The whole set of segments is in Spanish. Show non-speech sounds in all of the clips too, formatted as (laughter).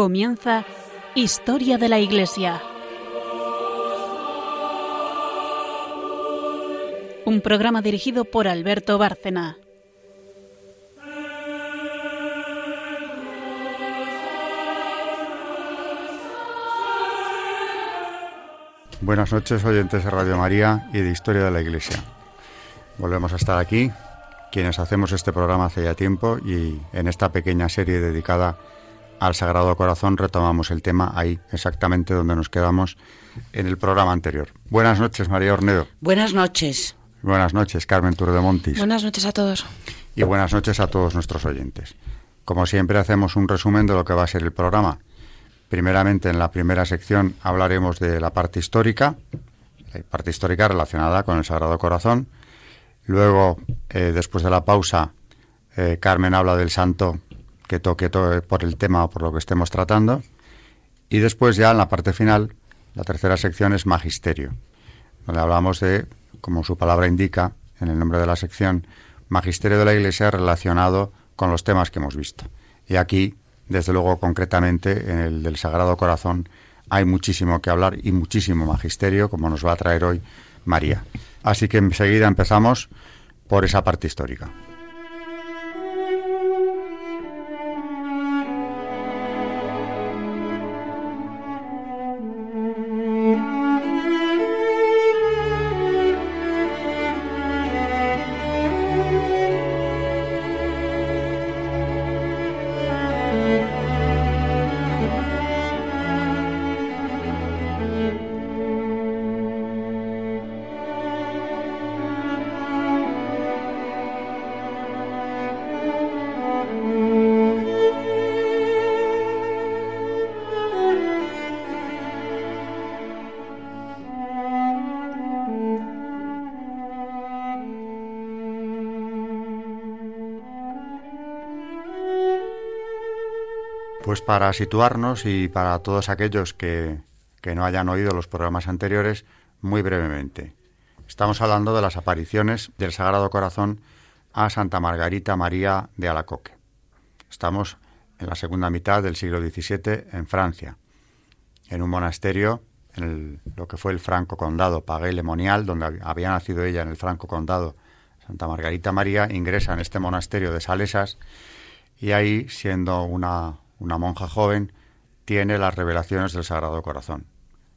Comienza Historia de la Iglesia. Un programa dirigido por Alberto Bárcena. Buenas noches, oyentes de Radio María y de Historia de la Iglesia. Volvemos a estar aquí, quienes hacemos este programa hace ya tiempo y en esta pequeña serie dedicada al Sagrado Corazón retomamos el tema ahí, exactamente donde nos quedamos en el programa anterior. Buenas noches, María Ornedo. Buenas noches. Buenas noches, Carmen Turdemontis. Buenas noches a todos. Y buenas noches a todos nuestros oyentes. Como siempre hacemos un resumen de lo que va a ser el programa. Primeramente, en la primera sección hablaremos de la parte histórica, la parte histórica relacionada con el Sagrado Corazón. Luego, eh, después de la pausa, eh, Carmen habla del santo que toque por el tema o por lo que estemos tratando. Y después ya en la parte final, la tercera sección es magisterio, donde hablamos de, como su palabra indica, en el nombre de la sección, magisterio de la Iglesia relacionado con los temas que hemos visto. Y aquí, desde luego, concretamente, en el del Sagrado Corazón, hay muchísimo que hablar y muchísimo magisterio, como nos va a traer hoy María. Así que enseguida empezamos por esa parte histórica. Para situarnos y para todos aquellos que, no hayan oído los programas anteriores, muy brevemente. Estamos hablando de las apariciones del Sagrado Corazón a Santa Margarita María de Alacoque. Estamos en la segunda mitad del siglo XVII en Francia, en un monasterio en lo que fue el Franco Condado, Pagué Lemonial, donde había nacido ella en el Franco Condado. Santa Margarita María ingresa en este monasterio de Salesas y ahí, siendo una una monja joven, tiene las revelaciones del Sagrado Corazón,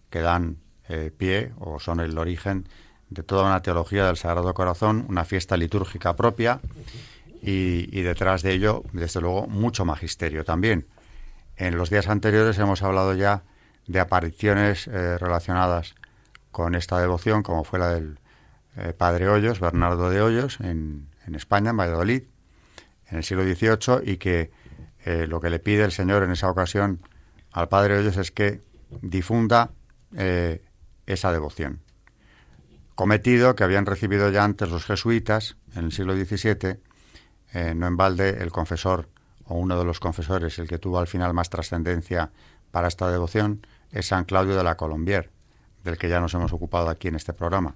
que dan eh, pie o son el origen de toda una teología del Sagrado Corazón, una fiesta litúrgica propia y, detrás de ello, desde luego, mucho magisterio también. En los días anteriores hemos hablado ya de apariciones eh, relacionadas con esta devoción, como fue la del eh, Padre Hoyos, Bernardo de Hoyos, en, en España, en Valladolid, en el siglo XVIII, y que eh, lo que le pide el Señor en esa ocasión al Padre Hoyos es que difunda eh, esa devoción. Cometido que habían recibido ya antes los jesuitas en el siglo XVII, eh, no en balde el confesor o uno de los confesores, el que tuvo al final más trascendencia para esta devoción, es San Claudio de la Colombier, del que ya nos hemos ocupado aquí en este programa.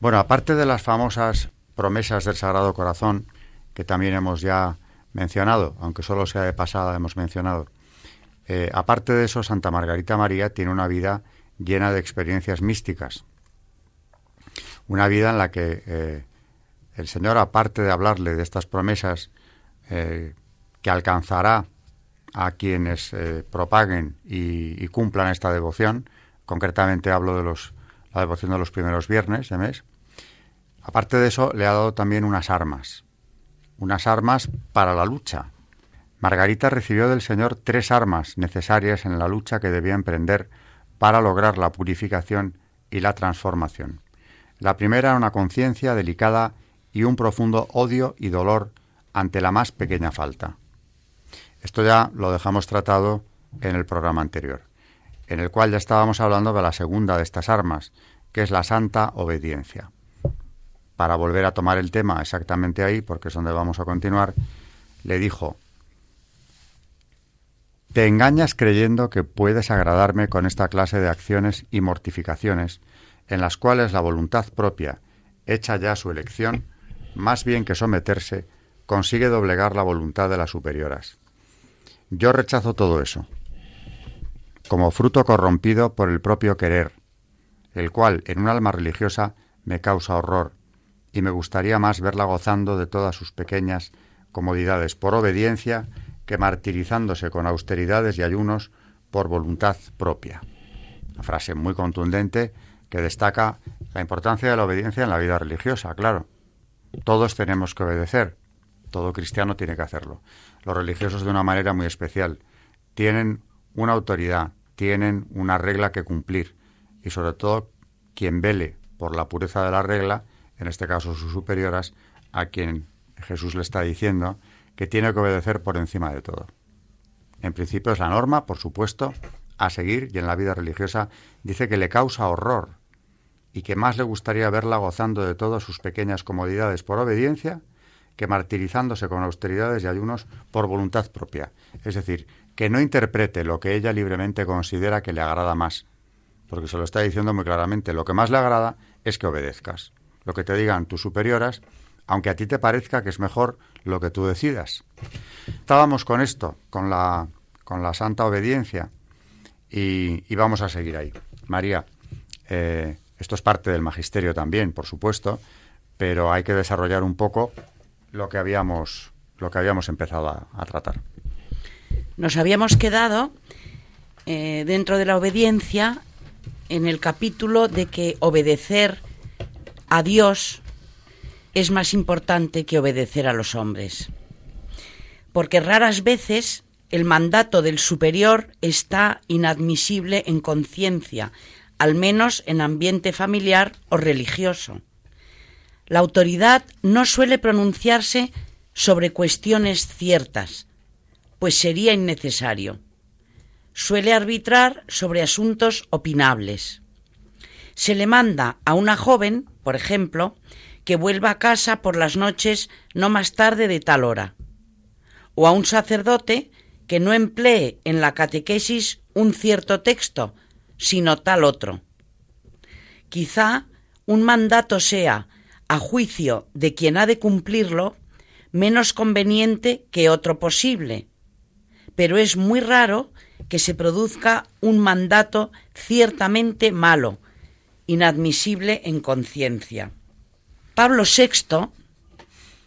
Bueno, aparte de las famosas promesas del Sagrado Corazón, que también hemos ya mencionado, aunque solo sea de pasada hemos mencionado. Eh, aparte de eso, Santa Margarita María tiene una vida llena de experiencias místicas. Una vida en la que eh, el Señor, aparte de hablarle de estas promesas eh, que alcanzará a quienes propaguen y, y, cumplan esta devoción, concretamente hablo de los, la devoción de los primeros viernes de mes, aparte de eso le ha dado también unas armas, unas armas para la lucha. Margarita recibió del Señor tres armas necesarias en la lucha que debía emprender para lograr la purificación y la transformación. La primera era una conciencia delicada y un profundo odio y dolor ante la más pequeña falta. Esto ya lo dejamos tratado en el programa anterior, en el cual ya estábamos hablando de la segunda de estas armas, que es la santa obediencia para volver a tomar el tema exactamente ahí, porque es donde vamos a continuar, le dijo, te engañas creyendo que puedes agradarme con esta clase de acciones y mortificaciones, en las cuales la voluntad propia, hecha ya su elección, más bien que someterse, consigue doblegar la voluntad de las superioras. Yo rechazo todo eso, como fruto corrompido por el propio querer, el cual en un alma religiosa me causa horror, y me gustaría más verla gozando de todas sus pequeñas comodidades por obediencia que martirizándose con austeridades y ayunos por voluntad propia. Una frase muy contundente que destaca la importancia de la obediencia en la vida religiosa, claro. Todos tenemos que obedecer, todo cristiano tiene que hacerlo. Los religiosos de una manera muy especial. Tienen una autoridad, tienen una regla que cumplir y sobre todo quien vele por la pureza de la regla, en este caso sus superioras, a quien Jesús le está diciendo que tiene que obedecer por encima de todo. En principio es la norma, por supuesto, a seguir y en la vida religiosa dice que le causa horror y que más le gustaría verla gozando de todas sus pequeñas comodidades por obediencia que martirizándose con austeridades y ayunos por voluntad propia. Es decir, que no interprete lo que ella libremente considera que le agrada más, porque se lo está diciendo muy claramente, lo que más le agrada es que obedezcas. Lo que te digan tus superioras, aunque a ti te parezca que es mejor lo que tú decidas. Estábamos con esto, con la, con la santa obediencia, y, vamos a seguir ahí. María, eh, esto es parte del magisterio también, por supuesto, pero hay que desarrollar un poco lo que habíamos, lo que habíamos empezado a, tratar. Nos habíamos quedado eh, dentro de la obediencia en el capítulo de que obedecer a Dios es más importante que obedecer a los hombres. Porque raras veces el mandato del superior está inadmisible en conciencia, al menos en ambiente familiar o religioso. La autoridad no suele pronunciarse sobre cuestiones ciertas, pues sería innecesario. Suele arbitrar sobre asuntos opinables. Se le manda a una joven, por ejemplo, que vuelva a casa por las noches no más tarde de tal hora, o a un sacerdote que no emplee en la catequesis un cierto texto, sino tal otro. Quizá un mandato sea a juicio de quien ha de cumplirlo, menos conveniente que otro posible. Pero es muy raro que se produzca un mandato ciertamente malo, inadmisible en conciencia. Pablo VI,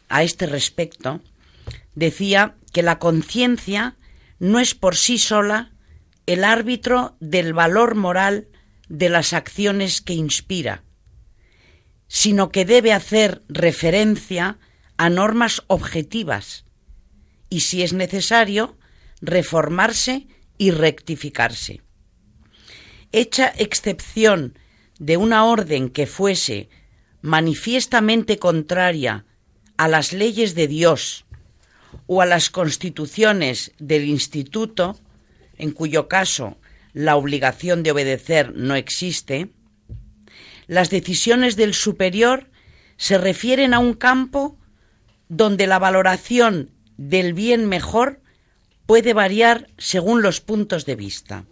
a este respecto, decía que la conciencia no es por sí sola el árbitro del valor moral de las acciones que inspira, sino que debe hacer referencia a normas objetivas y, si es necesario, reformarse y rectificarse. Hecha excepción de una orden que fuese manifiestamente contraria a las leyes de Dios o a las constituciones del instituto, en cuyo caso la obligación de obedecer no existe, las decisiones del superior se refieren a un campo donde la valoración del bien mejor puede variar según los puntos de vista.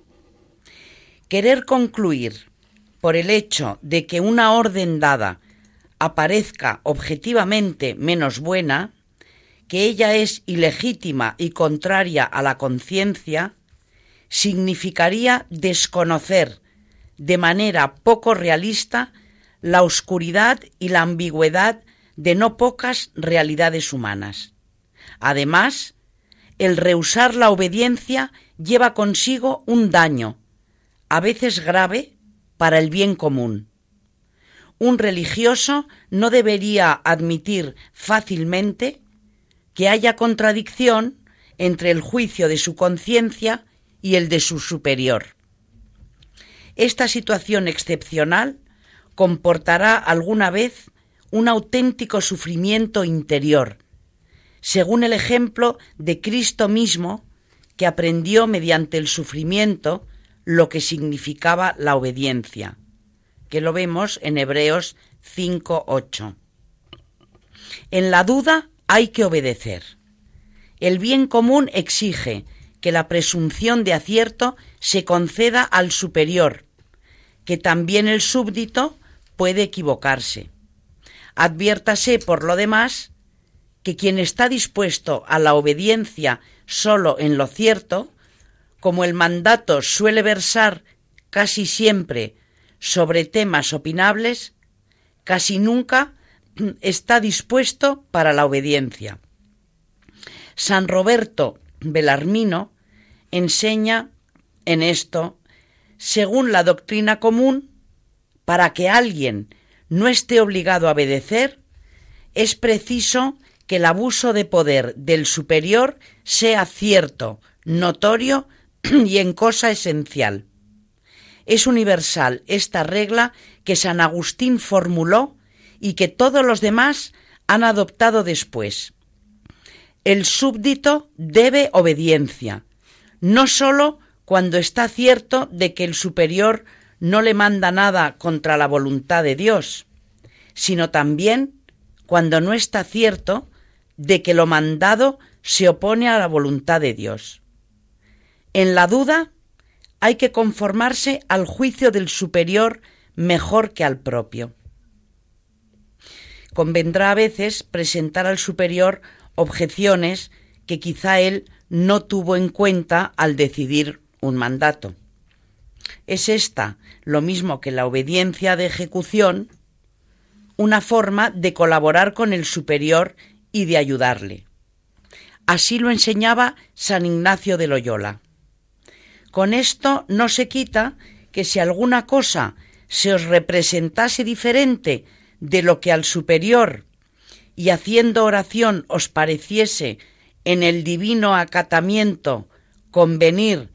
Querer concluir por el hecho de que una orden dada aparezca objetivamente menos buena, que ella es ilegítima y contraria a la conciencia, significaría desconocer de manera poco realista la oscuridad y la ambigüedad de no pocas realidades humanas. Además, el rehusar la obediencia lleva consigo un daño, a veces grave, para el bien común. Un religioso no debería admitir fácilmente que haya contradicción entre el juicio de su conciencia y el de su superior. Esta situación excepcional comportará alguna vez un auténtico sufrimiento interior, según el ejemplo de Cristo mismo, que aprendió mediante el sufrimiento lo que significaba la obediencia, que lo vemos en Hebreos 5.8. En la duda hay que obedecer. El bien común exige que la presunción de acierto se conceda al superior, que también el súbdito puede equivocarse. Adviértase, por lo demás, que quien está dispuesto a la obediencia solo en lo cierto, como el mandato suele versar casi siempre sobre temas opinables, casi nunca (clears throat) está dispuesto para la obediencia. San Roberto Belarmino enseña en esto, según la doctrina común, para que alguien no esté obligado a obedecer, es preciso que el abuso de poder del superior sea cierto, notorio (clears throat) y en cosa esencial. Es universal esta regla que San Agustín formuló y que todos los demás han adoptado después. El súbdito debe obediencia, no sólo cuando está cierto de que el superior no le manda nada contra la voluntad de Dios, sino también cuando no está cierto de que lo mandado se opone a la voluntad de Dios. En la duda hay que conformarse al juicio del superior mejor que al propio. Convendrá a veces presentar al superior objeciones que quizá él no tuvo en cuenta al decidir un mandato. Es esta, lo mismo que la obediencia de ejecución, una forma de colaborar con el superior y de ayudarle. Así lo enseñaba San Ignacio de Loyola. Con esto no se quita que si alguna cosa se os representase diferente de lo que al superior y haciendo oración os pareciese en el divino acatamiento convenir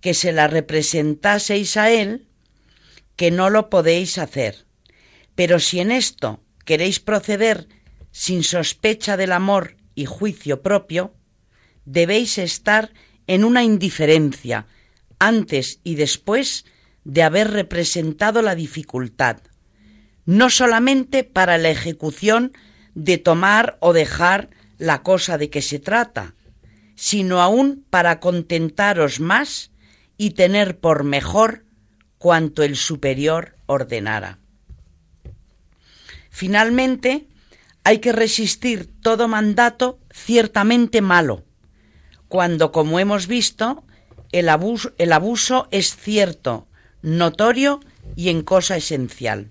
que se la representaseis a él, que no lo podéis hacer. Pero si en esto queréis proceder sin sospecha del amor y juicio propio, debéis estar en una indiferencia antes y después de haber representado la dificultad, no solamente para la ejecución de tomar o dejar la cosa de que se trata, sino aún para contentaros más y tener por mejor cuanto el superior ordenara. Finalmente, hay que resistir todo mandato ciertamente malo, cuando, como hemos visto, el abuso, el abuso es cierto, notorio y en cosa esencial.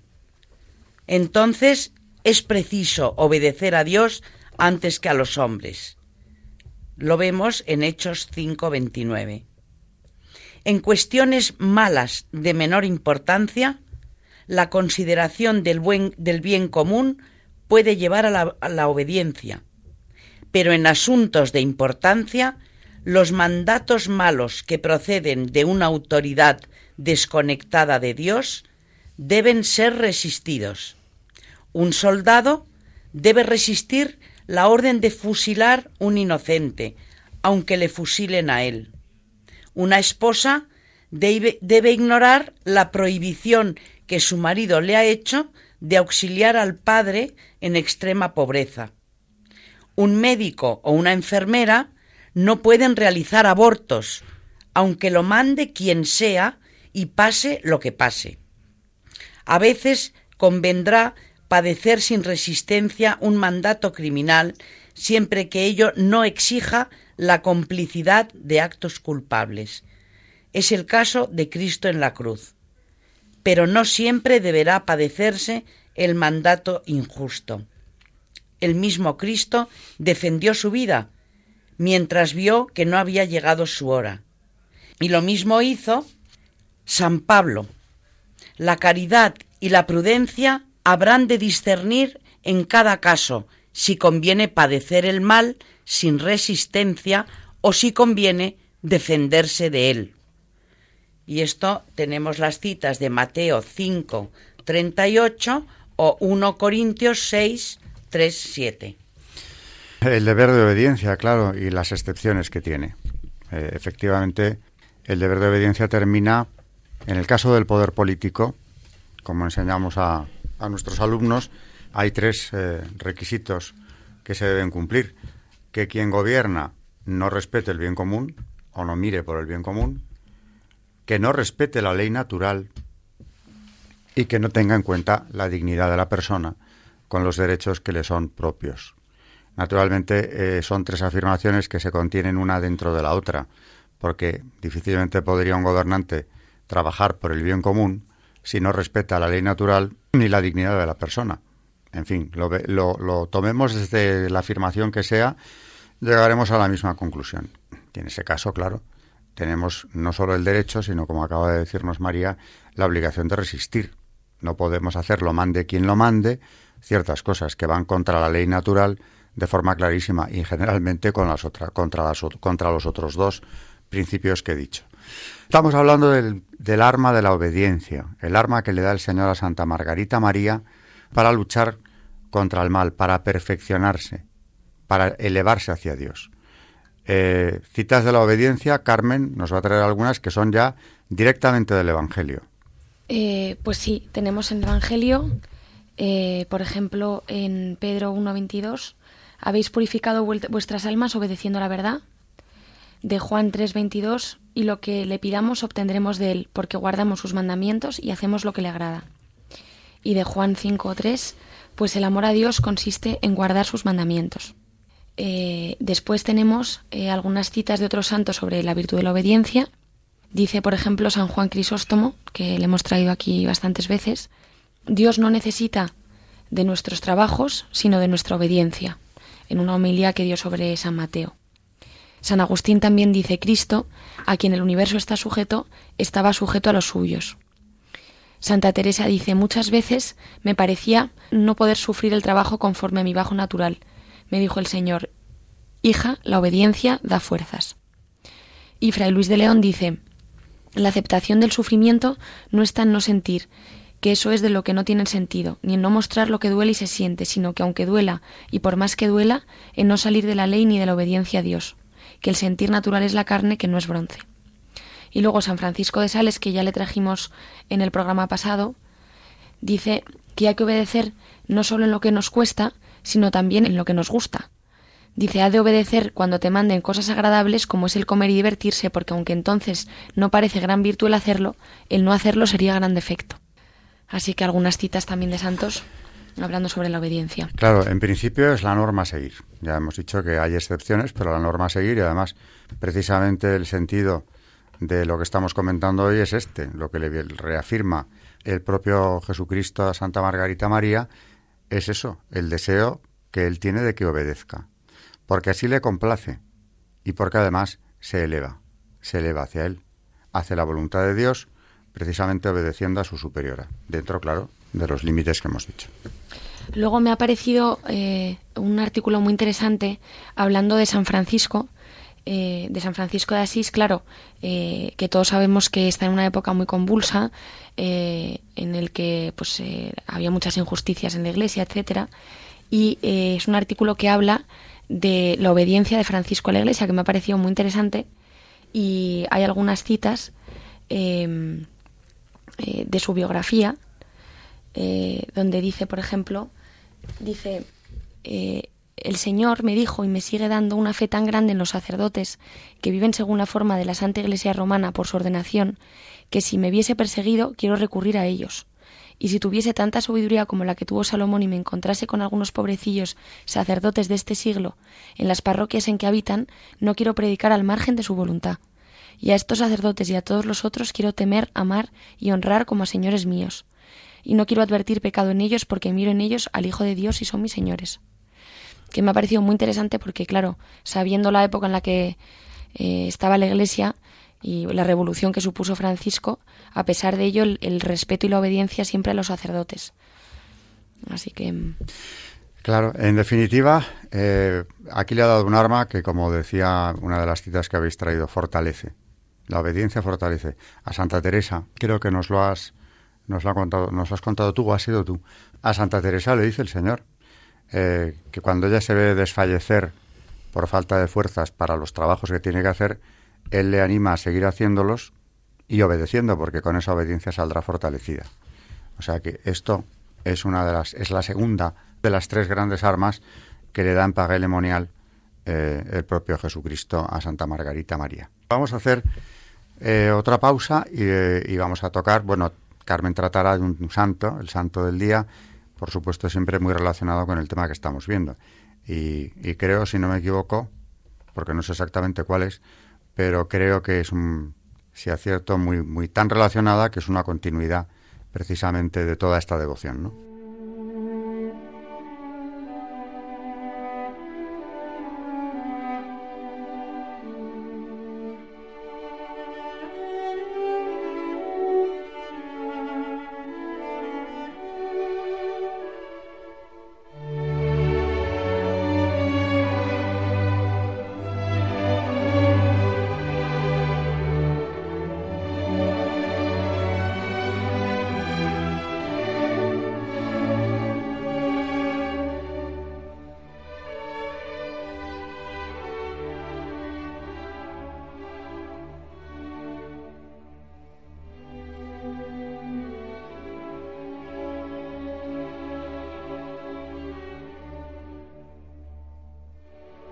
Entonces es preciso obedecer a Dios antes que a los hombres. Lo vemos en Hechos 5:29. En cuestiones malas de menor importancia, la consideración del, buen, del bien común puede llevar a la, a la obediencia, pero en asuntos de importancia los mandatos malos que proceden de una autoridad desconectada de Dios deben ser resistidos. Un soldado debe resistir la orden de fusilar un inocente, aunque le fusilen a él. Una esposa debe, debe, ignorar la prohibición que su marido le ha hecho de auxiliar al padre en extrema pobreza. Un médico o una enfermera no pueden realizar abortos, aunque lo mande quien sea y pase lo que pase. A veces convendrá padecer sin resistencia un mandato criminal siempre que ello no exija la complicidad de actos culpables. Es el caso de Cristo en la cruz. Pero no siempre deberá padecerse el mandato injusto. El mismo Cristo defendió su vida, mientras vio que no había llegado su hora. Y lo mismo hizo San Pablo. La caridad y la prudencia habrán de discernir en cada caso si conviene padecer el mal sin resistencia o si conviene defenderse de él. Y esto tenemos las citas de Mateo 5, 38 o 1 Corintios 6, 3, 7. El deber de obediencia, claro, y las excepciones que tiene. Eh, efectivamente, el deber de obediencia termina, en el caso del poder político, como enseñamos a, a nuestros alumnos, hay tres eh, requisitos que se deben cumplir. Que quien gobierna no respete el bien común o no mire por el bien común, que no respete la ley natural y que no tenga en cuenta la dignidad de la persona con los derechos que le son propios. Naturalmente, eh, son tres afirmaciones que se contienen una dentro de la otra, porque difícilmente podría un gobernante trabajar por el bien común si no respeta la ley natural ni la dignidad de la persona. En fin, lo, lo, tomemos desde la afirmación que sea, llegaremos a la misma conclusión. Y en ese caso, claro, tenemos no solo el derecho, sino, como acaba de decirnos María, la obligación de resistir. No podemos hacerlo, mande quien lo mande, ciertas cosas que van contra la ley natural de forma clarísima y generalmente con las otras, contra, las, contra los otros dos principios que he dicho. Estamos hablando del, del arma de la obediencia, el arma que le da el Señor a Santa Margarita María para luchar contra el mal, para perfeccionarse, para elevarse hacia Dios. Eh, citas de la obediencia, Carmen nos va a traer algunas que son ya directamente del Evangelio. Eh, pues sí, tenemos en el Evangelio, eh, por ejemplo, en Pedro 1.22, habéis purificado vuestras almas obedeciendo la verdad. De Juan 3.22, y lo que le pidamos obtendremos de él, porque guardamos sus mandamientos y hacemos lo que le agrada. Y de Juan 5.3, pues el amor a Dios consiste en guardar sus mandamientos. Eh, después tenemos eh, algunas citas de otros santos sobre la virtud de la obediencia. Dice, por ejemplo, San Juan Crisóstomo, que le hemos traído aquí bastantes veces, Dios no necesita de nuestros trabajos, sino de nuestra obediencia, en una homilía que dio sobre San Mateo. San Agustín también dice, Cristo, a quien el universo está sujeto, estaba sujeto a los suyos. Santa Teresa dice, muchas veces me parecía no poder sufrir el trabajo conforme a mi bajo natural. Me dijo el Señor, hija, la obediencia da fuerzas. Y Fray Luis de León dice, la aceptación del sufrimiento no está en no sentir, que eso es de lo que no tiene sentido, ni en no mostrar lo que duele y se siente, sino que aunque duela, y por más que duela, en no salir de la ley ni de la obediencia a Dios, que el sentir natural es la carne que no es bronce. Y luego San Francisco de Sales, que ya le trajimos en el programa pasado, dice que hay que obedecer no solo en lo que nos cuesta, sino también en lo que nos gusta. Dice, ha de obedecer cuando te manden cosas agradables como es el comer y divertirse, porque aunque entonces no parece gran virtud el hacerlo, el no hacerlo sería gran defecto. Así que algunas citas también de santos hablando sobre la obediencia. Claro, en principio es la norma a seguir. Ya hemos dicho que hay excepciones, pero la norma a seguir y además precisamente el sentido de lo que estamos comentando hoy es este, lo que le reafirma el propio Jesucristo a Santa Margarita María es eso, el deseo que él tiene de que obedezca, porque así le complace y porque además se eleva, se eleva hacia él, hace la voluntad de Dios, precisamente obedeciendo a su superiora, dentro, claro, de los límites que hemos dicho. Luego me ha parecido eh, un artículo muy interesante hablando de San Francisco, eh, de San Francisco de Asís, claro, eh, que todos sabemos que está en una época muy convulsa, en el que pues había muchas injusticias en la Iglesia, etcétera, y es un artículo que habla de la obediencia de Francisco a la Iglesia, que me ha parecido muy interesante, y hay algunas citas em, de su biografía, donde dice, por ejemplo, dice el Señor me dijo y me sigue dando una fe tan grande en los sacerdotes, que viven según la forma de la Santa Iglesia romana por su ordenación, que si me viese perseguido, quiero recurrir a ellos. Y si tuviese tanta sabiduría como la que tuvo Salomón y me encontrase con algunos pobrecillos sacerdotes de este siglo en las parroquias en que habitan, no quiero predicar al margen de su voluntad. Y a estos sacerdotes y a todos los otros quiero temer, amar y honrar como a señores míos. Y no quiero advertir pecado en ellos porque miro en ellos al Hijo de Dios y son mis señores que me ha parecido muy interesante porque, claro, sabiendo la época en la que eh, estaba la Iglesia y la revolución que supuso Francisco, a pesar de ello, el, respeto y la obediencia siempre a los sacerdotes. Así que. Mm. Claro, en definitiva, eh, aquí le ha dado un arma que, como decía una de las citas que habéis traído, fortalece. La obediencia fortalece. A Santa Teresa, creo que nos lo has, nos lo ha contado, nos has contado tú o has sido tú. A Santa Teresa le dice el Señor, eh, que cuando ella se ve desfallecer por falta de fuerzas para los trabajos que tiene que hacer, él le anima a seguir haciéndolos y obedeciendo, porque con esa obediencia saldrá fortalecida. O sea que esto es una de las, es la segunda de las tres grandes armas que le da en paga eh, el propio Jesucristo a Santa Margarita María. Vamos a hacer eh, otra pausa y, y, vamos a tocar, bueno, Carmen tratará de un santo, el santo del día, por supuesto, siempre muy relacionado con el tema que estamos viendo. Y, creo, si no me equivoco, porque no sé exactamente cuál es, pero creo que es un, si acierto, muy, muy tan relacionada que es una continuidad precisamente de toda esta devoción, ¿no?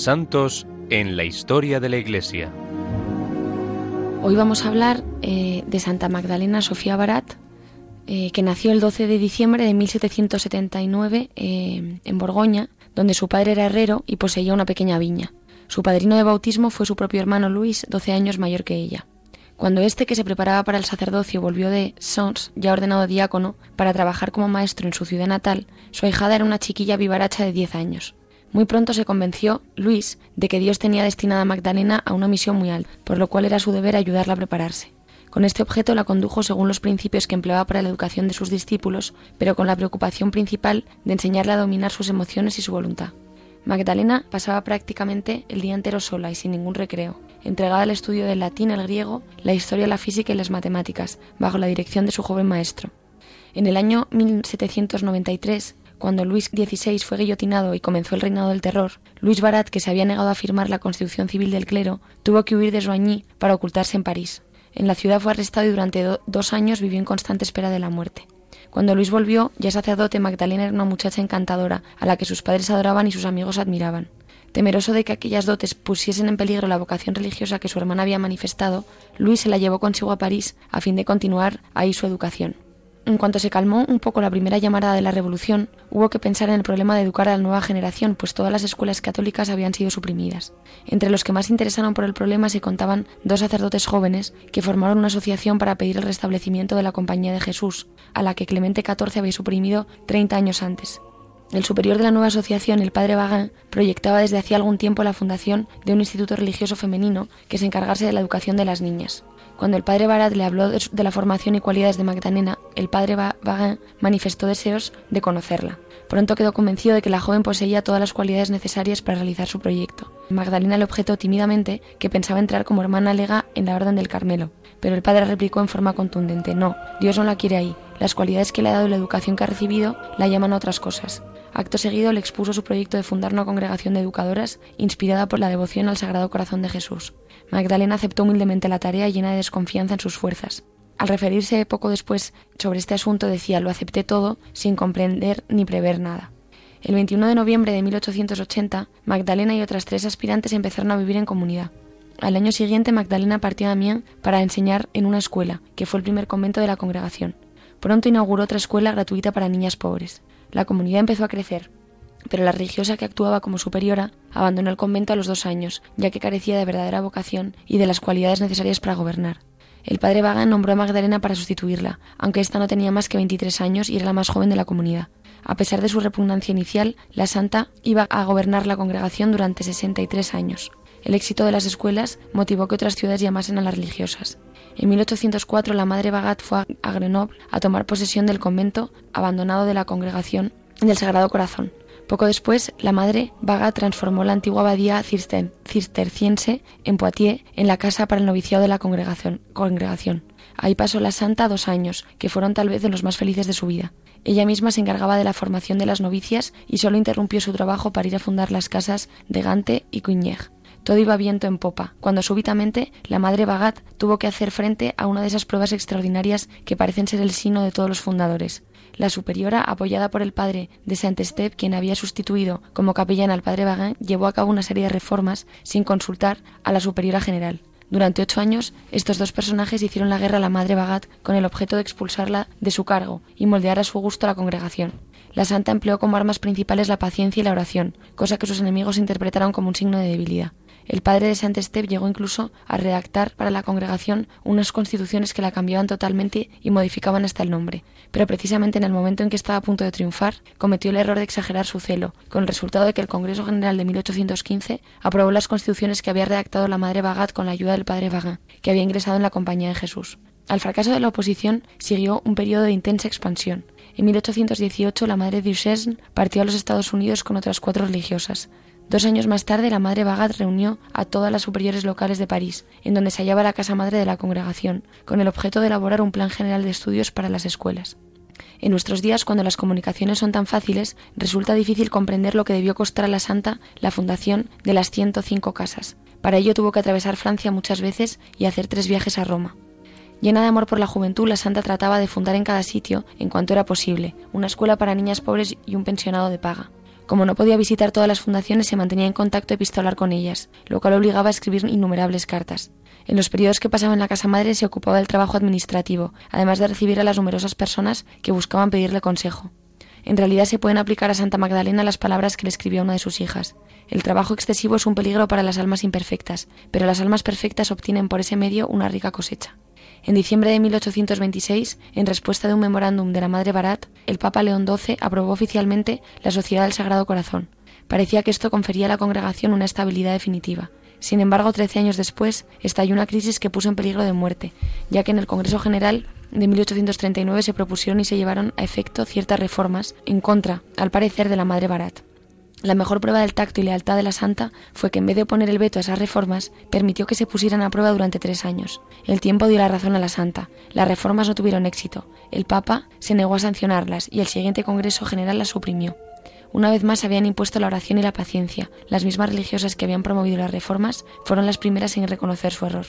Santos en la historia de la Iglesia. Hoy vamos a hablar eh, de Santa Magdalena Sofía Barat, eh, que nació el 12 de diciembre de 1779 eh, en Borgoña, donde su padre era herrero y poseía una pequeña viña. Su padrino de bautismo fue su propio hermano Luis, 12 años mayor que ella. Cuando este, que se preparaba para el sacerdocio, volvió de Sons, ya ordenado diácono, para trabajar como maestro en su ciudad natal, su ahijada era una chiquilla vivaracha de 10 años. Muy pronto se convenció Luis de que Dios tenía destinada a Magdalena a una misión muy alta, por lo cual era su deber ayudarla a prepararse. Con este objeto la condujo según los principios que empleaba para la educación de sus discípulos, pero con la preocupación principal de enseñarle a dominar sus emociones y su voluntad. Magdalena pasaba prácticamente el día entero sola y sin ningún recreo, entregada al estudio del latín, el griego, la historia, la física y las matemáticas, bajo la dirección de su joven maestro. En el año 1793 cuando Luis XVI fue guillotinado y comenzó el reinado del terror, Luis Barat, que se había negado a firmar la constitución civil del clero, tuvo que huir de Joigny para ocultarse en París. En la ciudad fue arrestado y durante dos años vivió en constante espera de la muerte. Cuando Luis volvió, ya sacerdote, Magdalena era una muchacha encantadora, a la que sus padres adoraban y sus amigos admiraban. Temeroso de que aquellas dotes pusiesen en peligro la vocación religiosa que su hermana había manifestado, Luis se la llevó consigo a París a fin de continuar ahí su educación. En cuanto se calmó un poco la primera llamada de la Revolución, hubo que pensar en el problema de educar a la nueva generación, pues todas las escuelas católicas habían sido suprimidas. Entre los que más interesaron por el problema se contaban dos sacerdotes jóvenes que formaron una asociación para pedir el restablecimiento de la Compañía de Jesús, a la que Clemente XIV había suprimido 30 años antes. El superior de la nueva asociación, el padre Vagin, proyectaba desde hacía algún tiempo la fundación de un instituto religioso femenino que se encargase de la educación de las niñas. Cuando el padre Barat le habló de, la formación y cualidades de Magdalena, el padre Vagin manifestó deseos de conocerla. Pronto quedó convencido de que la joven poseía todas las cualidades necesarias para realizar su proyecto. Magdalena le objetó tímidamente que pensaba entrar como hermana lega en la Orden del Carmelo, pero el padre replicó en forma contundente, no, Dios no la quiere ahí. Las cualidades que le ha dado y la educación que ha recibido la llaman a otras cosas. Acto seguido le expuso su proyecto de fundar una congregación de educadoras inspirada por la devoción al Sagrado Corazón de Jesús. Magdalena aceptó humildemente la tarea llena de desconfianza en sus fuerzas. Al referirse poco después sobre este asunto decía lo acepté todo sin comprender ni prever nada. El 21 de noviembre de 1880, Magdalena y otras tres aspirantes empezaron a vivir en comunidad. Al año siguiente, Magdalena partió a Amiens para enseñar en una escuela, que fue el primer convento de la congregación. Pronto inauguró otra escuela gratuita para niñas pobres. La comunidad empezó a crecer pero la religiosa que actuaba como superiora abandonó el convento a los dos años, ya que carecía de verdadera vocación y de las cualidades necesarias para gobernar. El padre Vaga nombró a Magdalena para sustituirla, aunque ésta no tenía más que 23 años y era la más joven de la comunidad. A pesar de su repugnancia inicial, la santa iba a gobernar la congregación durante 63 años. El éxito de las escuelas motivó que otras ciudades llamasen a las religiosas. En 1804 la madre Bagat fue a Grenoble a tomar posesión del convento abandonado de la congregación del Sagrado Corazón. Poco después, la madre Vaga transformó la antigua abadía cisterciense en Poitiers en la casa para el noviciado de la congregación. congregación. Ahí pasó la santa dos años, que fueron tal vez de los más felices de su vida. Ella misma se encargaba de la formación de las novicias y solo interrumpió su trabajo para ir a fundar las casas de Gante y. Todo iba viento en popa, cuando súbitamente la madre Bagat tuvo que hacer frente a una de esas pruebas extraordinarias que parecen ser el sino de todos los fundadores. La superiora, apoyada por el padre de Saint-Esteve, quien había sustituido como capellán al padre Bagat, llevó a cabo una serie de reformas sin consultar a la superiora general. Durante ocho años, estos dos personajes hicieron la guerra a la madre Bagat con el objeto de expulsarla de su cargo y moldear a su gusto a la congregación. La santa empleó como armas principales la paciencia y la oración, cosa que sus enemigos interpretaron como un signo de debilidad. El padre de Saint Esteve llegó incluso a redactar para la congregación unas constituciones que la cambiaban totalmente y modificaban hasta el nombre. Pero precisamente en el momento en que estaba a punto de triunfar, cometió el error de exagerar su celo, con el resultado de que el Congreso General de 1815 aprobó las constituciones que había redactado la madre Bagat con la ayuda del padre Bagat, que había ingresado en la Compañía de Jesús. Al fracaso de la oposición siguió un periodo de intensa expansión. En 1818 la madre Duchesne partió a los Estados Unidos con otras cuatro religiosas. Dos años más tarde, la madre Bagat reunió a todas las superiores locales de París, en donde se hallaba la casa madre de la congregación, con el objeto de elaborar un plan general de estudios para las escuelas. En nuestros días, cuando las comunicaciones son tan fáciles, resulta difícil comprender lo que debió costar a la santa la fundación de las 105 casas. Para ello tuvo que atravesar Francia muchas veces y hacer tres viajes a Roma. Llena de amor por la juventud, la santa trataba de fundar en cada sitio, en cuanto era posible, una escuela para niñas pobres y un pensionado de paga. Como no podía visitar todas las fundaciones, se mantenía en contacto epistolar con ellas, lo cual obligaba a escribir innumerables cartas. En los periodos que pasaba en la casa madre se ocupaba del trabajo administrativo, además de recibir a las numerosas personas que buscaban pedirle consejo. En realidad se pueden aplicar a Santa Magdalena las palabras que le escribió una de sus hijas. El trabajo excesivo es un peligro para las almas imperfectas, pero las almas perfectas obtienen por ese medio una rica cosecha. En diciembre de 1826, en respuesta de un memorándum de la Madre Barat, el Papa León XII aprobó oficialmente la Sociedad del Sagrado Corazón. Parecía que esto confería a la congregación una estabilidad definitiva. Sin embargo, trece años después, estalló una crisis que puso en peligro de muerte, ya que en el Congreso General de 1839 se propusieron y se llevaron a efecto ciertas reformas en contra, al parecer, de la Madre Barat. La mejor prueba del tacto y lealtad de la santa fue que en vez de oponer el veto a esas reformas, permitió que se pusieran a prueba durante tres años. El tiempo dio la razón a la santa. Las reformas no tuvieron éxito. El Papa se negó a sancionarlas y el siguiente Congreso General las suprimió. Una vez más habían impuesto la oración y la paciencia. Las mismas religiosas que habían promovido las reformas fueron las primeras en reconocer su error.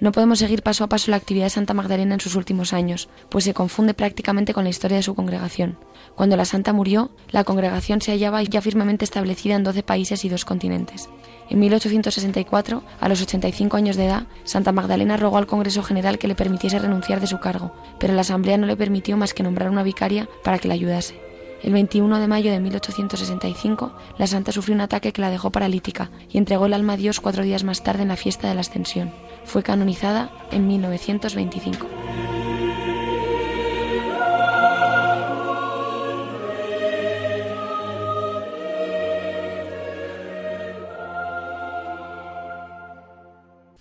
No podemos seguir paso a paso la actividad de Santa Magdalena en sus últimos años, pues se confunde prácticamente con la historia de su congregación. Cuando la santa murió, la congregación se hallaba ya firmemente establecida en 12 países y dos continentes. En 1864, a los 85 años de edad, Santa Magdalena rogó al Congreso General que le permitiese renunciar de su cargo, pero la Asamblea no le permitió más que nombrar una vicaria para que la ayudase. El 21 de mayo de 1865, la santa sufrió un ataque que la dejó paralítica y entregó el alma a Dios cuatro días más tarde en la fiesta de la Ascensión. Fue canonizada en 1925.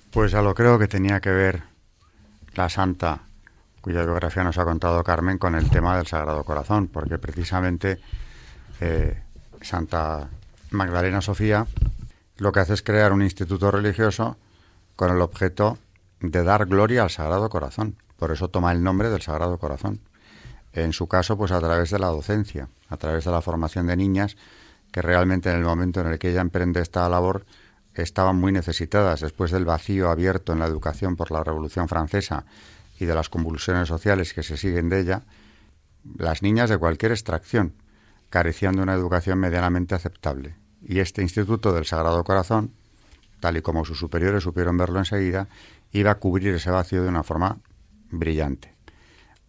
Pues ya lo creo que tenía que ver la santa cuya biografía nos ha contado Carmen con el tema del Sagrado Corazón, porque precisamente eh, Santa Magdalena Sofía lo que hace es crear un instituto religioso con el objeto de dar gloria al Sagrado Corazón. Por eso toma el nombre del Sagrado Corazón. En su caso, pues a través de la docencia, a través de la formación de niñas que realmente en el momento en el que ella emprende esta labor estaban muy necesitadas después del vacío abierto en la educación por la Revolución Francesa y de las convulsiones sociales que se siguen de ella, las niñas de cualquier extracción carecían de una educación medianamente aceptable. Y este Instituto del Sagrado Corazón, tal y como sus superiores supieron verlo enseguida, iba a cubrir ese vacío de una forma brillante.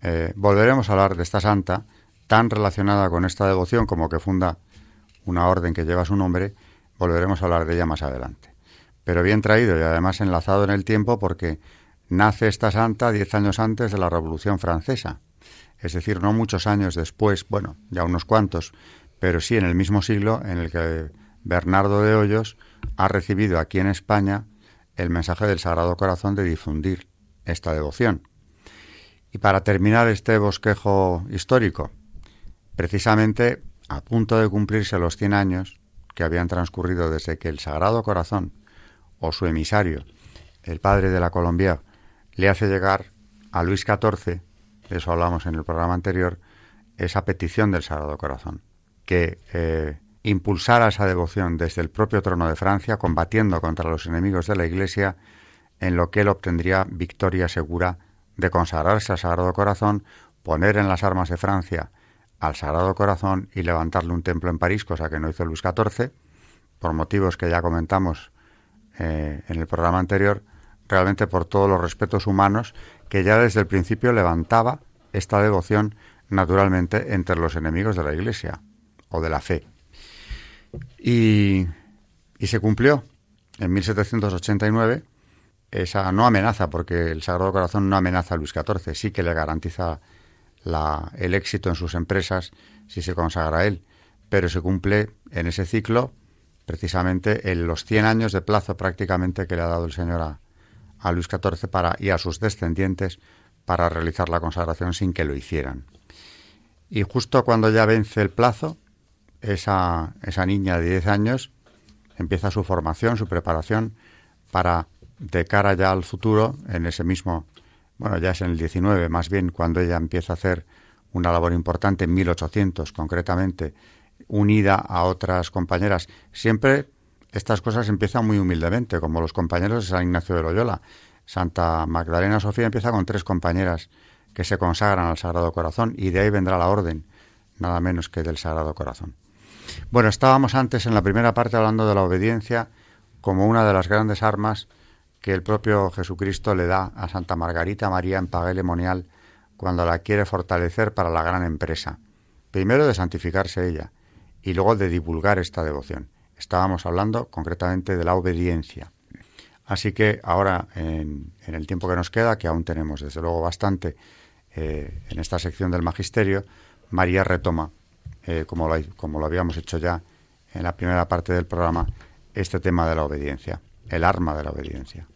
Eh, volveremos a hablar de esta santa, tan relacionada con esta devoción como que funda una orden que lleva su nombre, volveremos a hablar de ella más adelante. Pero bien traído y además enlazado en el tiempo porque Nace esta santa diez años antes de la Revolución Francesa, es decir, no muchos años después, bueno, ya unos cuantos, pero sí en el mismo siglo en el que Bernardo de Hoyos ha recibido aquí en España el mensaje del Sagrado Corazón de difundir esta devoción. Y para terminar este bosquejo histórico, precisamente a punto de cumplirse los 100 años que habían transcurrido desde que el Sagrado Corazón o su emisario, el padre de la Colombia, le hace llegar a Luis XIV, de eso hablamos en el programa anterior, esa petición del Sagrado Corazón, que eh, impulsara esa devoción desde el propio trono de Francia, combatiendo contra los enemigos de la Iglesia, en lo que él obtendría victoria segura de consagrarse al Sagrado Corazón, poner en las armas de Francia al Sagrado Corazón y levantarle un templo en París, cosa que no hizo Luis XIV, por motivos que ya comentamos eh, en el programa anterior, realmente por todos los respetos humanos que ya desde el principio levantaba esta devoción naturalmente entre los enemigos de la Iglesia o de la fe. Y, y se cumplió en 1789 esa no amenaza, porque el Sagrado Corazón no amenaza a Luis XIV, sí que le garantiza la, el éxito en sus empresas si se consagra a él, pero se cumple en ese ciclo precisamente en los 100 años de plazo prácticamente que le ha dado el Señor a, a Luis XIV para, y a sus descendientes para realizar la consagración sin que lo hicieran. Y justo cuando ya vence el plazo, esa, esa niña de 10 años empieza su formación, su preparación para, de cara ya al futuro, en ese mismo, bueno, ya es en el 19, más bien cuando ella empieza a hacer una labor importante en 1800 concretamente, unida a otras compañeras. Siempre estas cosas empiezan muy humildemente, como los compañeros de San Ignacio de Loyola. Santa Magdalena Sofía empieza con tres compañeras que se consagran al Sagrado Corazón y de ahí vendrá la orden, nada menos que del Sagrado Corazón. Bueno, estábamos antes en la primera parte hablando de la obediencia como una de las grandes armas que el propio Jesucristo le da a Santa Margarita María en Pagué Lemonial cuando la quiere fortalecer para la gran empresa. Primero de santificarse ella y luego de divulgar esta devoción. Estábamos hablando concretamente de la obediencia. Así que ahora, en, el tiempo que nos queda, que aún tenemos desde luego bastante eh, en esta sección del Magisterio, María retoma, eh, como, lo, como lo habíamos hecho ya en la primera parte del programa, este tema de la obediencia, el arma de la obediencia.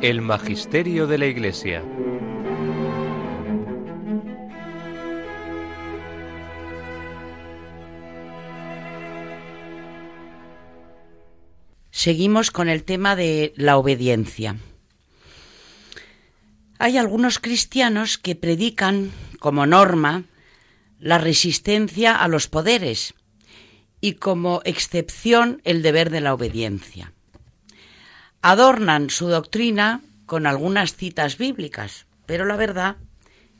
El Magisterio de la Iglesia. Seguimos con el tema de la obediencia. Hay algunos cristianos que predican como norma la resistencia a los poderes y como excepción el deber de la obediencia adornan su doctrina con algunas citas bíblicas, pero la verdad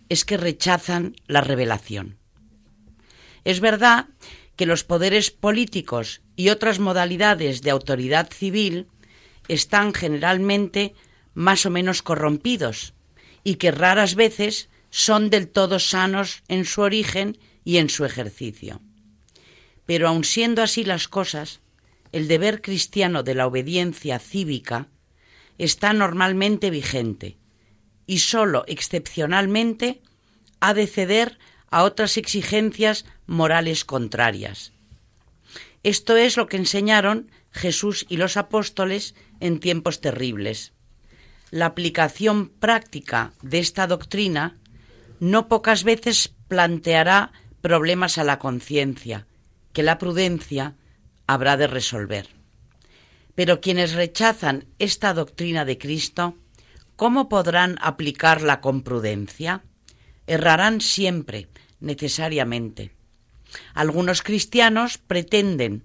es que rechazan la revelación. Es verdad que los poderes políticos y otras modalidades de autoridad civil están generalmente más o menos corrompidos y que raras veces son del todo sanos en su origen y en su ejercicio. Pero aun siendo así las cosas, el deber cristiano de la obediencia cívica está normalmente vigente y sólo excepcionalmente ha de ceder a otras exigencias morales contrarias. Esto es lo que enseñaron Jesús y los apóstoles en tiempos terribles. La aplicación práctica de esta doctrina no pocas veces planteará problemas a la conciencia, que la prudencia habrá de resolver. Pero quienes rechazan esta doctrina de Cristo, ¿cómo podrán aplicarla con prudencia? Errarán siempre, necesariamente. Algunos cristianos pretenden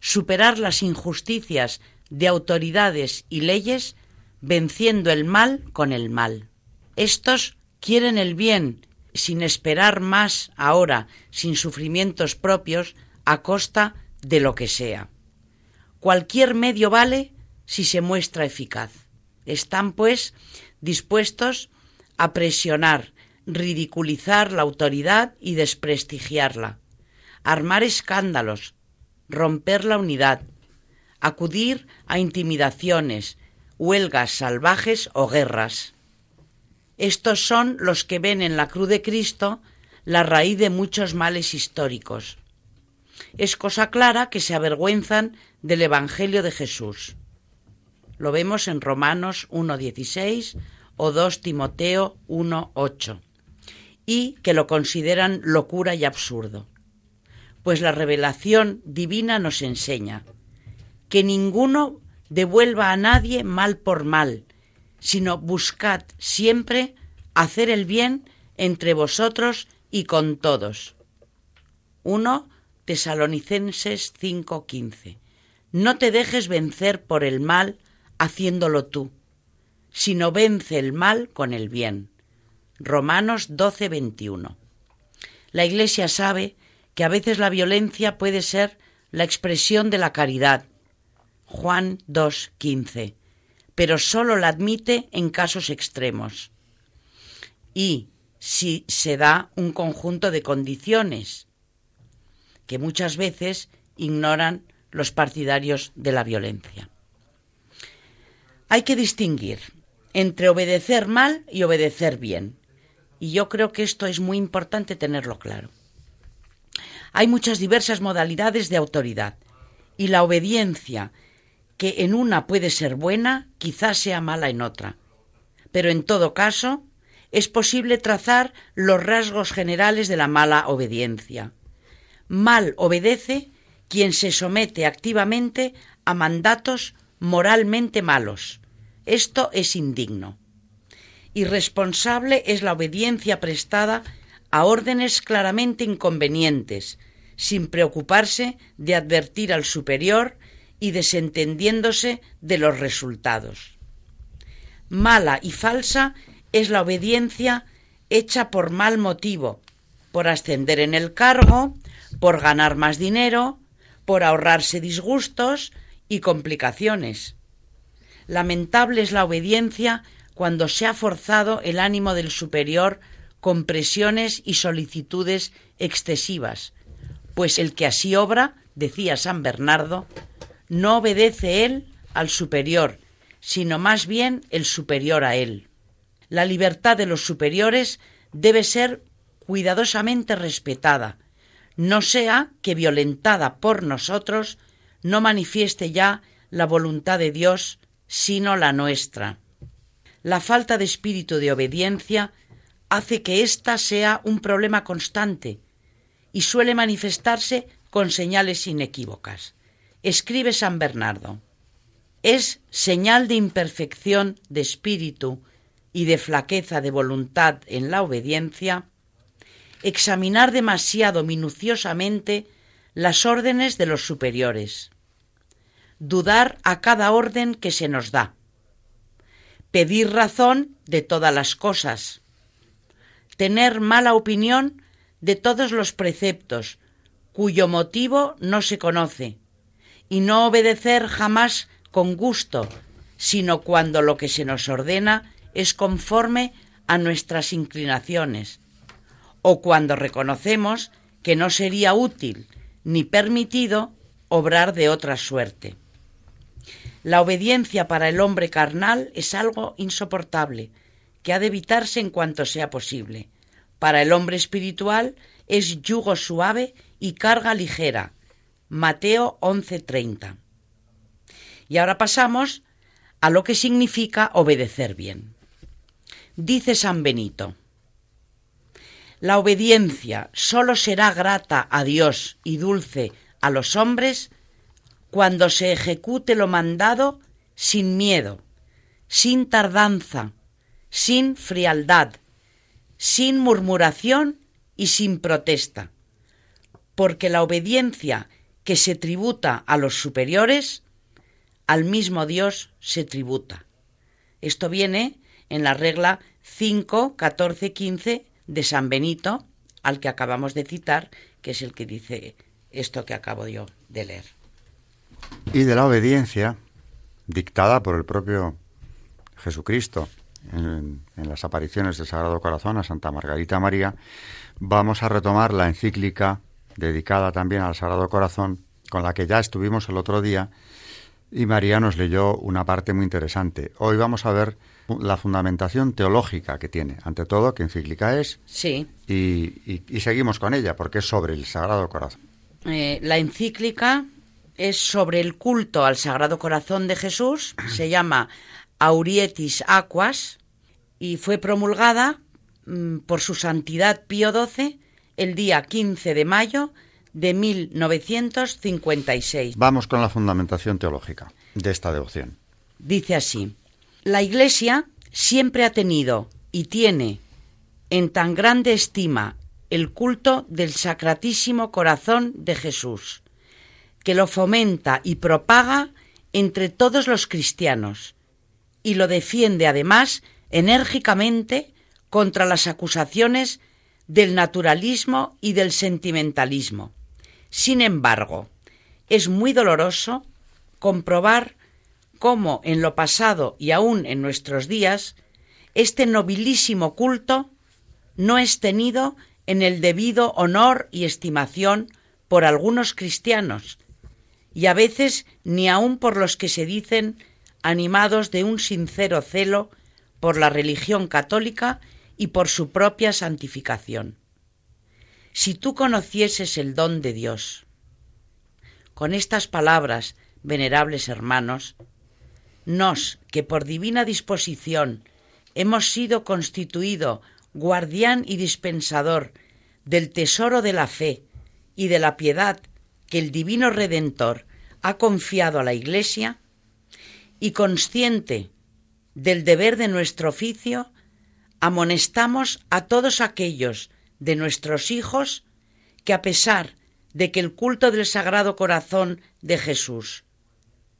superar las injusticias de autoridades y leyes venciendo el mal con el mal. Estos quieren el bien sin esperar más ahora, sin sufrimientos propios, a costa de lo que sea. Cualquier medio vale si se muestra eficaz. Están, pues, dispuestos a presionar, ridiculizar la autoridad y desprestigiarla, armar escándalos, romper la unidad, acudir a intimidaciones, huelgas salvajes o guerras. Estos son los que ven en la cruz de Cristo la raíz de muchos males históricos. Es cosa clara que se avergüenzan del Evangelio de Jesús. Lo vemos en Romanos 1.16 o 2 Timoteo 1.8 y que lo consideran locura y absurdo. Pues la revelación divina nos enseña que ninguno devuelva a nadie mal por mal, sino buscad siempre hacer el bien entre vosotros y con todos. 1 Tesalonicenses 5:15. No te dejes vencer por el mal haciéndolo tú, sino vence el mal con el bien. Romanos 12, 21. La Iglesia sabe que a veces la violencia puede ser la expresión de la caridad. Juan 2, 15. Pero sólo la admite en casos extremos. Y si se da un conjunto de condiciones que muchas veces ignoran los partidarios de la violencia. Hay que distinguir entre obedecer mal y obedecer bien. Y yo creo que esto es muy importante tenerlo claro. Hay muchas diversas modalidades de autoridad y la obediencia, que en una puede ser buena, quizás sea mala en otra. Pero en todo caso, es posible trazar los rasgos generales de la mala obediencia. Mal obedece quien se somete activamente a mandatos moralmente malos. Esto es indigno irresponsable es la obediencia prestada a órdenes claramente inconvenientes, sin preocuparse de advertir al superior y desentendiéndose de los resultados. Mala y falsa es la obediencia hecha por mal motivo, por ascender en el cargo, por ganar más dinero, por ahorrarse disgustos y complicaciones. Lamentable es la obediencia cuando se ha forzado el ánimo del superior con presiones y solicitudes excesivas, pues el que así obra, decía San Bernardo, no obedece él al superior, sino más bien el superior a él. La libertad de los superiores debe ser cuidadosamente respetada, no sea que violentada por nosotros no manifieste ya la voluntad de Dios, sino la nuestra la falta de espíritu de obediencia hace que ésta sea un problema constante y suele manifestarse con señales inequívocas. Escribe San Bernardo. Es señal de imperfección de espíritu y de flaqueza de voluntad en la obediencia examinar demasiado minuciosamente las órdenes de los superiores, dudar a cada orden que se nos da, pedir razón de todas las cosas, tener mala opinión de todos los preceptos, cuyo motivo no se conoce, y no obedecer jamás con gusto, sino cuando lo que se nos ordena es conforme a nuestras inclinaciones, o cuando reconocemos que no sería útil ni permitido obrar de otra suerte. La obediencia para el hombre carnal es algo insoportable, que ha de evitarse en cuanto sea posible. Para el hombre espiritual es yugo suave y carga ligera. Mateo 11:30. Y ahora pasamos a lo que significa obedecer bien. Dice San Benito, la obediencia sólo será grata a Dios y dulce a los hombres cuando se ejecute lo mandado sin miedo, sin tardanza, sin frialdad, sin murmuración y sin protesta, porque la obediencia que se tributa a los superiores, al mismo Dios se tributa. Esto viene en la regla 5, 14, 15 de San Benito, al que acabamos de citar, que es el que dice esto que acabo yo de leer. Y de la obediencia dictada por el propio Jesucristo en, las apariciones del Sagrado Corazón a Santa Margarita María, vamos a retomar la encíclica dedicada también al Sagrado Corazón, con la que ya estuvimos el otro día, y María nos leyó una parte muy interesante. Hoy vamos a ver la fundamentación teológica que tiene. Ante todo, ¿qué encíclica es? Sí. Y, seguimos con ella, porque es sobre el Sagrado Corazón. Eh, la encíclica es sobre el culto al Sagrado Corazón de Jesús. (clears throat) Se llama Aurietis Aquas y fue promulgada mm, por su santidad Pío XII el día 15 de mayo de 1956. Vamos con la fundamentación teológica de esta devoción. Dice así, la Iglesia siempre ha tenido y tiene en tan grande estima el culto del Sacratísimo Corazón de Jesús, que lo fomenta y propaga entre todos los cristianos, y lo defiende además enérgicamente contra las acusaciones del naturalismo y del sentimentalismo. Sin embargo, es muy doloroso comprobar cómo en lo pasado y aún en nuestros días este nobilísimo culto no es tenido en el debido honor y estimación por algunos cristianos, y a veces ni aun por los que se dicen animados de un sincero celo por la religión católica y por su propia santificación. Si tú conocieses el don de Dios. Con estas palabras, venerables hermanos, nos, que por divina disposición hemos sido constituido guardián y dispensador del tesoro de la fe y de la piedad que el divino Redentor ha confiado a la Iglesia, y consciente del deber de nuestro oficio, amonestamos a todos aquellos de nuestros hijos que a pesar de que el culto del Sagrado Corazón de Jesús,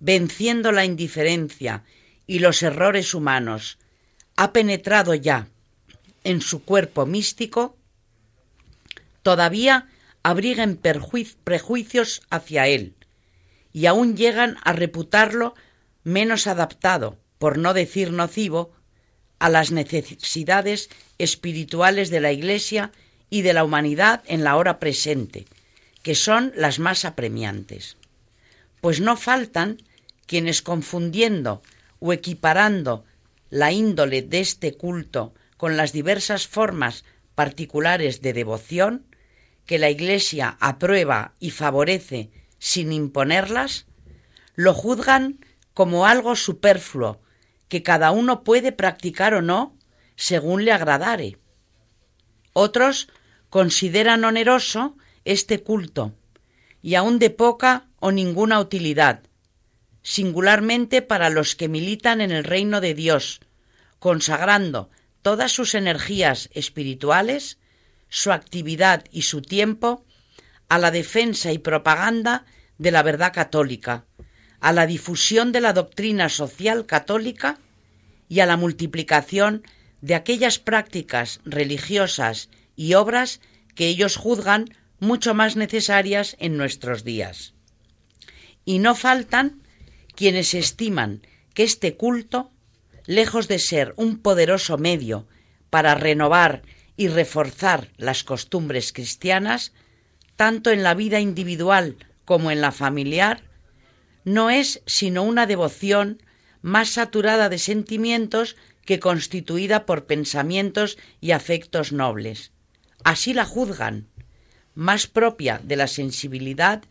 venciendo la indiferencia y los errores humanos, ha penetrado ya en su cuerpo místico, todavía abriguen prejuicios hacia él y aún llegan a reputarlo menos adaptado, por no decir nocivo, a las necesidades espirituales de la Iglesia y de la humanidad en la hora presente, que son las más apremiantes. Pues no faltan quienes confundiendo o equiparando la índole de este culto con las diversas formas particulares de devoción que la Iglesia aprueba y favorece sin imponerlas, lo juzgan como algo superfluo que cada uno puede practicar o no según le agradare. Otros consideran oneroso este culto y aun de poca o ninguna utilidad, singularmente para los que militan en el reino de Dios, consagrando todas sus energías espirituales, su actividad y su tiempo a la defensa y propaganda de la verdad católica, a la difusión de la doctrina social católica y a la multiplicación de aquellas prácticas religiosas y obras que ellos juzgan mucho más necesarias en nuestros días. Y no faltan quienes estiman que este culto, lejos de ser un poderoso medio para renovar y reforzar las costumbres cristianas, tanto en la vida individual como en la familiar, no es sino una devoción más saturada de sentimientos que constituida por pensamientos y afectos nobles. Así la juzgan, más propia de la sensibilidad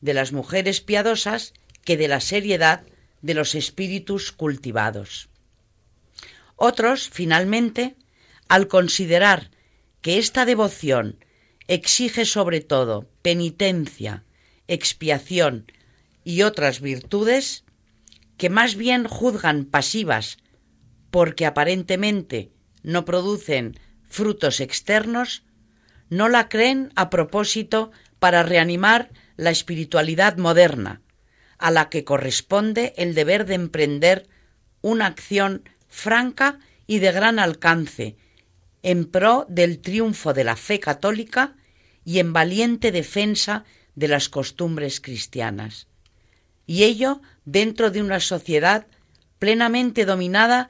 de las mujeres piadosas que de la seriedad de los espíritus cultivados. Otros, finalmente, al considerar que esta devoción exige sobre todo penitencia, expiación y otras virtudes, que más bien juzgan pasivas porque aparentemente no producen frutos externos, no la creen a propósito para reanimar la espiritualidad moderna, a la que corresponde el deber de emprender una acción franca y de gran alcance, en pro del triunfo de la fe católica y en valiente defensa de las costumbres cristianas. Y ello dentro de una sociedad plenamente dominada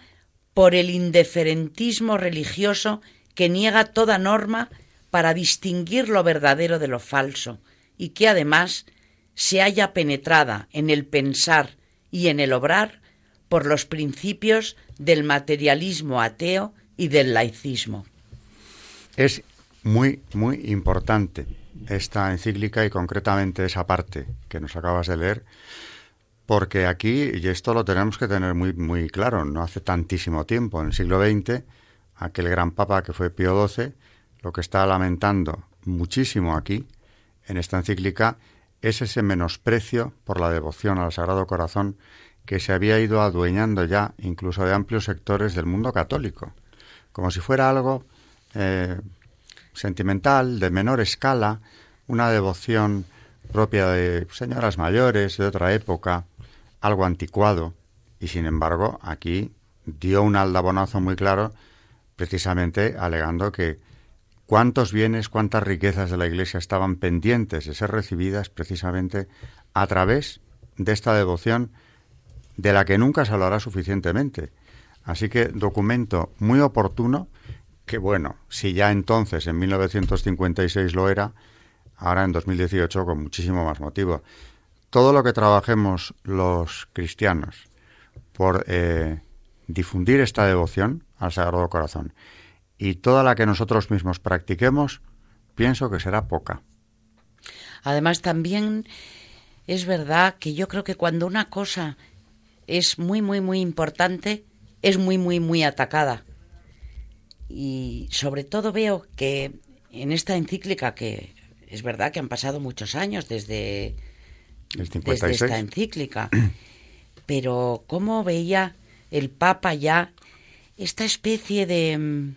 por el indiferentismo religioso que niega toda norma para distinguir lo verdadero de lo falso y que además se halla penetrada en el pensar y en el obrar por los principios del materialismo ateo y del laicismo. Es muy, muy importante esta encíclica y concretamente esa parte que nos acabas de leer, porque aquí, y esto lo tenemos que tener muy, muy claro, no hace tantísimo tiempo, en el siglo XX, aquel gran papa que fue Pío XII, lo que está lamentando muchísimo aquí, en esta encíclica, es ese menosprecio por la devoción al Sagrado Corazón que se había ido adueñando ya incluso de amplios sectores del mundo católico, como si fuera algo eh, sentimental, de menor escala, una devoción propia de señoras mayores de otra época, algo anticuado, y sin embargo aquí dio un aldabonazo muy claro precisamente alegando que cuántos bienes, cuántas riquezas de la Iglesia estaban pendientes de ser recibidas precisamente a través de esta devoción de la que nunca se hablará suficientemente. Así que documento muy oportuno que bueno, si ya entonces en 1956 lo era, ahora en 2018 con muchísimo más motivo. Todo lo que trabajemos los cristianos por eh, difundir esta devoción al Sagrado Corazón y toda la que nosotros mismos practiquemos, pienso que será poca. Además, también es verdad que yo creo que cuando una cosa es muy, muy, muy importante, es muy, muy, muy atacada. Y sobre todo veo que en esta encíclica, que es verdad que han pasado muchos años desde, desde esta encíclica, (clears throat) pero cómo veía el Papa ya esta especie de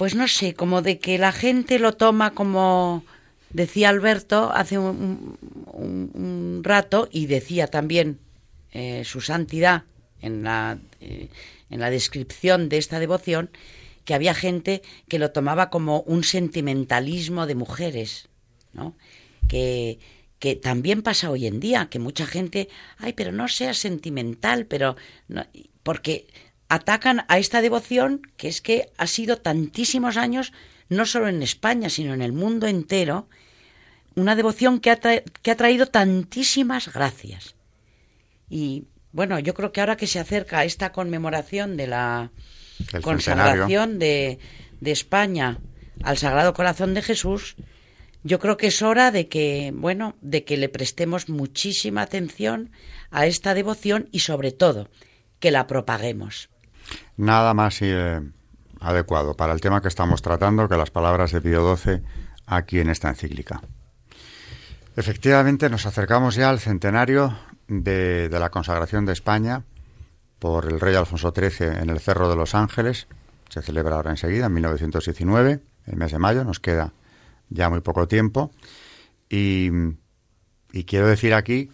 pues no sé, como de que la gente lo toma como decía Alberto hace un, rato y decía también eh, su santidad en la, eh, en la descripción de esta devoción que había gente que lo tomaba como un sentimentalismo de mujeres, ¿no? Que, que también pasa hoy en día, que mucha gente, ay, pero no sea sentimental, pero no, porque atacan a esta devoción que es que ha sido tantísimos años, no solo en España, sino en el mundo entero, una devoción que ha, que ha traído tantísimas gracias. Y bueno, yo creo que ahora que se acerca esta conmemoración de la consagración de, de España al Sagrado Corazón de Jesús, yo creo que es hora de que, bueno, de que le prestemos muchísima atención a esta devoción y sobre todo que la propaguemos nada más eh, adecuado para el tema que estamos tratando que las palabras de Pío XII aquí en esta encíclica. Efectivamente, nos acercamos ya al centenario de, de, la consagración de España por el rey Alfonso XIII en el Cerro de los Ángeles. Se celebra ahora enseguida, en 1919, el mes de mayo, nos queda ya muy poco tiempo. Y, y quiero decir aquí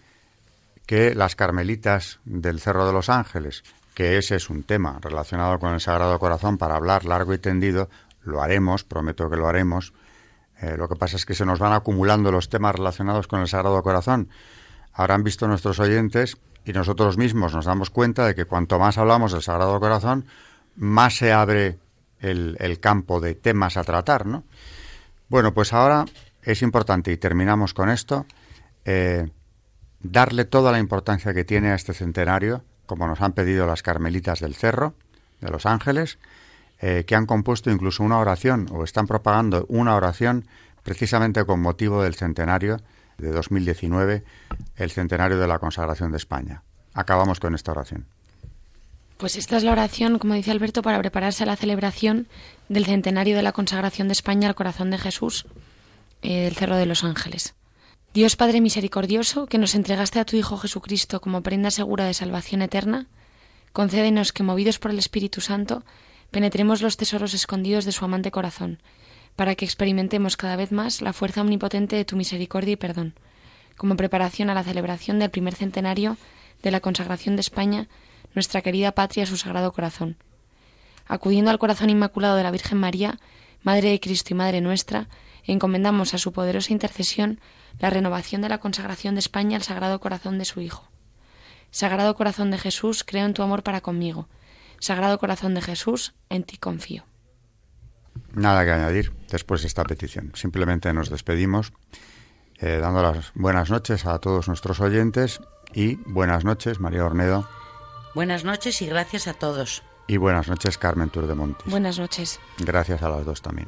que las carmelitas del Cerro de los Ángeles, que ese es un tema relacionado con el Sagrado Corazón para hablar largo y tendido. Lo haremos, prometo que lo haremos. Eh, lo que pasa es que se nos van acumulando los temas relacionados con el Sagrado Corazón. Han visto nuestros oyentes y nosotros mismos nos damos cuenta de que cuanto más hablamos del Sagrado Corazón, más se abre el, campo de temas a tratar, ¿no? Bueno, pues ahora es importante, y terminamos con esto, eh, darle toda la importancia que tiene a este centenario, como nos han pedido las Carmelitas del Cerro, de Los Ángeles, eh, que han compuesto incluso una oración o están propagando una oración precisamente con motivo del centenario de 2019, el centenario de la consagración de España. Acabamos con esta oración. Pues esta es la oración, como dice Alberto, para prepararse a la celebración del centenario de la consagración de España al corazón de Jesús eh, del Cerro de los Ángeles. Dios Padre misericordioso, que nos entregaste a tu Hijo Jesucristo como prenda segura de salvación eterna, concédenos que, movidos por el Espíritu Santo, penetremos los tesoros escondidos de su amante corazón, para que experimentemos cada vez más la fuerza omnipotente de tu misericordia y perdón, como preparación a la celebración del primer centenario de la consagración de España, nuestra querida patria, su sagrado corazón. Acudiendo al corazón inmaculado de la Virgen María, Madre de Cristo y Madre nuestra, encomendamos a su poderosa intercesión la renovación de la consagración de España al Sagrado Corazón de su Hijo. Sagrado Corazón de Jesús, creo en tu amor para conmigo. Sagrado Corazón de Jesús, en ti confío. Nada que añadir después de esta petición. Simplemente nos despedimos eh, dando las buenas noches a todos nuestros oyentes y buenas noches, María Ornedo. Buenas noches y gracias a todos. Y buenas noches, Carmen Tour de Montes. Buenas noches. Gracias a las dos también.